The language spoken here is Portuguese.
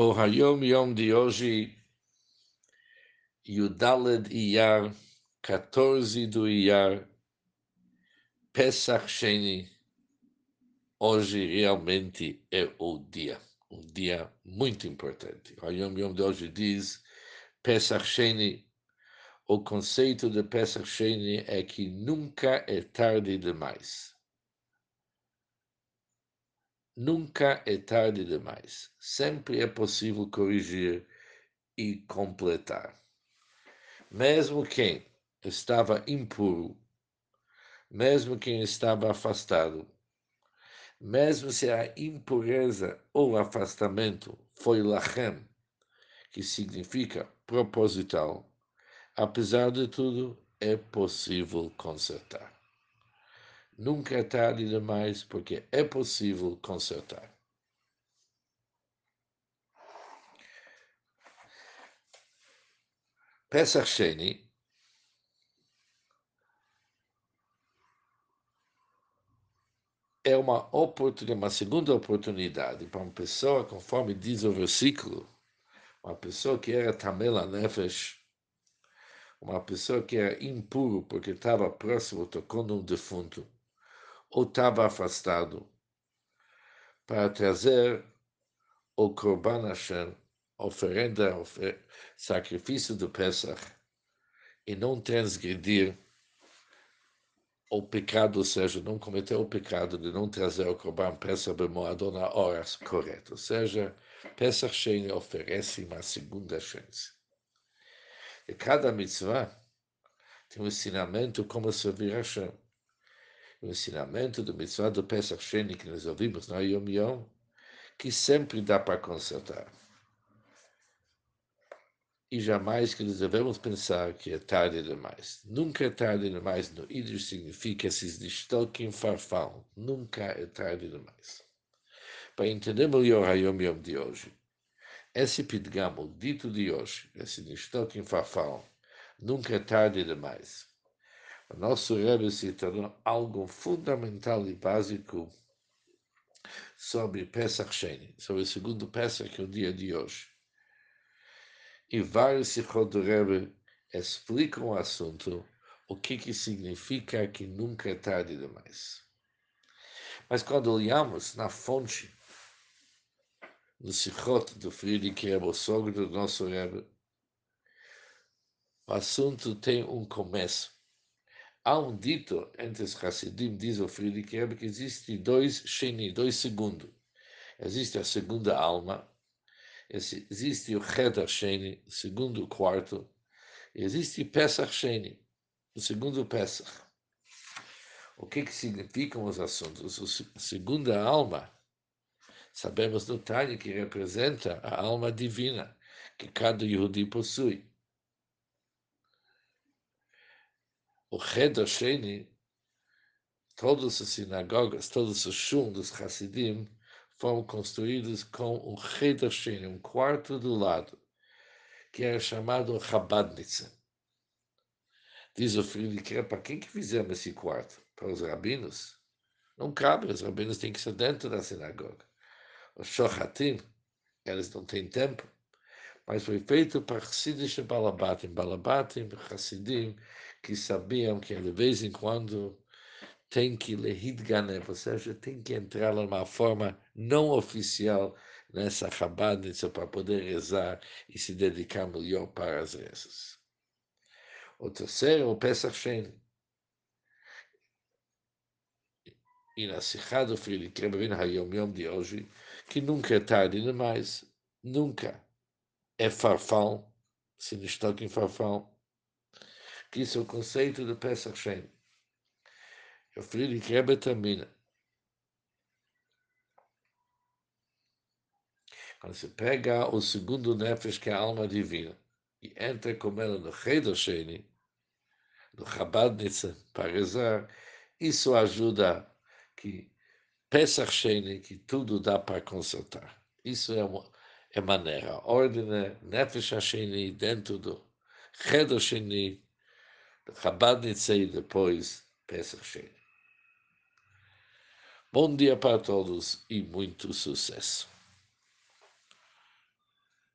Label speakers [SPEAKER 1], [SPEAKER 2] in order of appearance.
[SPEAKER 1] O Hayom Yom de hoje, Yudaled Iyar, 14 do Iyar, Pesach Sheni, hoje realmente é o dia, um dia muito importante. O Hayom Yom de hoje diz, Pesach Sheni, o conceito de Pesach Sheni é que nunca é tarde demais. Nunca é tarde demais. Sempre é possível corrigir e completar. Mesmo quem estava impuro, mesmo quem estava afastado, mesmo se a impureza ou afastamento foi lachem, que significa proposital, apesar de tudo, é possível consertar. Nunca é tarde demais, porque é possível consertar. Pesach Sheni é uma oportunidade, uma segunda oportunidade para uma pessoa, conforme diz o versículo, uma pessoa que era Tamela Nefesh, uma pessoa que era impuro porque estava próximo, tocando um defunto, ou estava afastado para trazer o Korban Hashem, oferenda, ofer, sacrifício do Pesach, e não transgredir o pecado, ou seja, não cometer o pecado de não trazer o Korban Pesach bemoado na hora correta. Ou seja, Pesach Sheni oferece uma segunda chance. E cada mitzvah tem um ensinamento como servir a Hashem o ensinamento do mitzvah do Pesach Sheni que nós ouvimos no Yom Yom, que sempre dá para consertar. E jamais que nós devemos pensar que é tarde demais. Nunca é tarde demais no Yiddish significa esses destoquem farfão. Nunca é tarde demais. Para entender melhor o Yom Yom de hoje, esse pitgamo dito de hoje, esse destoquem farfão, nunca é tarde demais o nosso Rebbe tornou algo fundamental e básico sobre Pesach Sheni, sobre o segundo Pesach, que é o dia de hoje. E vários Sichot do Rebbe explicam o assunto, o que, que significa que nunca é tarde demais. Mas quando olhamos na fonte, no Sichot do Friedrich Rebbe, o sogro do nosso Rebbe, o assunto tem um começo. Há um dito entre os Hassidim, diz o Friedrich Rebbe, que existe dois Sheni, dois segundos. Existe a segunda alma, existe o Cheder Sheni, segundo quarto, existe Pesach Sheni, o segundo Pesach. O que, que significam os assuntos? A segunda alma, sabemos no Tânia que representa a alma divina que cada Yehudi possui. O Sheni, todas as sinagogas, todos os shul dos Hassidim foram construídos com Cheder Sheni, um quarto do lado, que era chamado Chabadnitza. Diz o Friedrich, para quem que fizemos esse quarto? Para os rabinos? Não cabe, os rabinos têm que ser dentro da sinagoga. Os Shohatim, eles não têm tempo, mas foi feito para Chassidish Balabatim, Balabatim, Chassidim, que sabiam que de vez em quando tem que lehid ganem, ou seja, tem que entrar de uma forma não oficial nessa Chabadnitza para poder rezar e se dedicar melhor para as rezas. O terceiro, o Pesach Sheni. E na Sikha do Friedrich Rebbe Hayom Yom de hoje, que nunca é tarde demais, nunca é farfão, se nos toca em farfão, que isso é o conceito do Pesach Shem. O Friedrich Rebbe termina. Quando se pega o segundo Nefesh, que é a alma divina, e entra com ela no Cheder Sheni, no Chabadnitza, para rezar, isso ajuda que Pesach Sheni, que tudo dá para consertar. Isso é uma é maneira. Ordem é Nefesh Sheni dentro do Cheder Sheni, Chabadnitza e depois Pesach Sheni. Bom dia para todos e muito sucesso.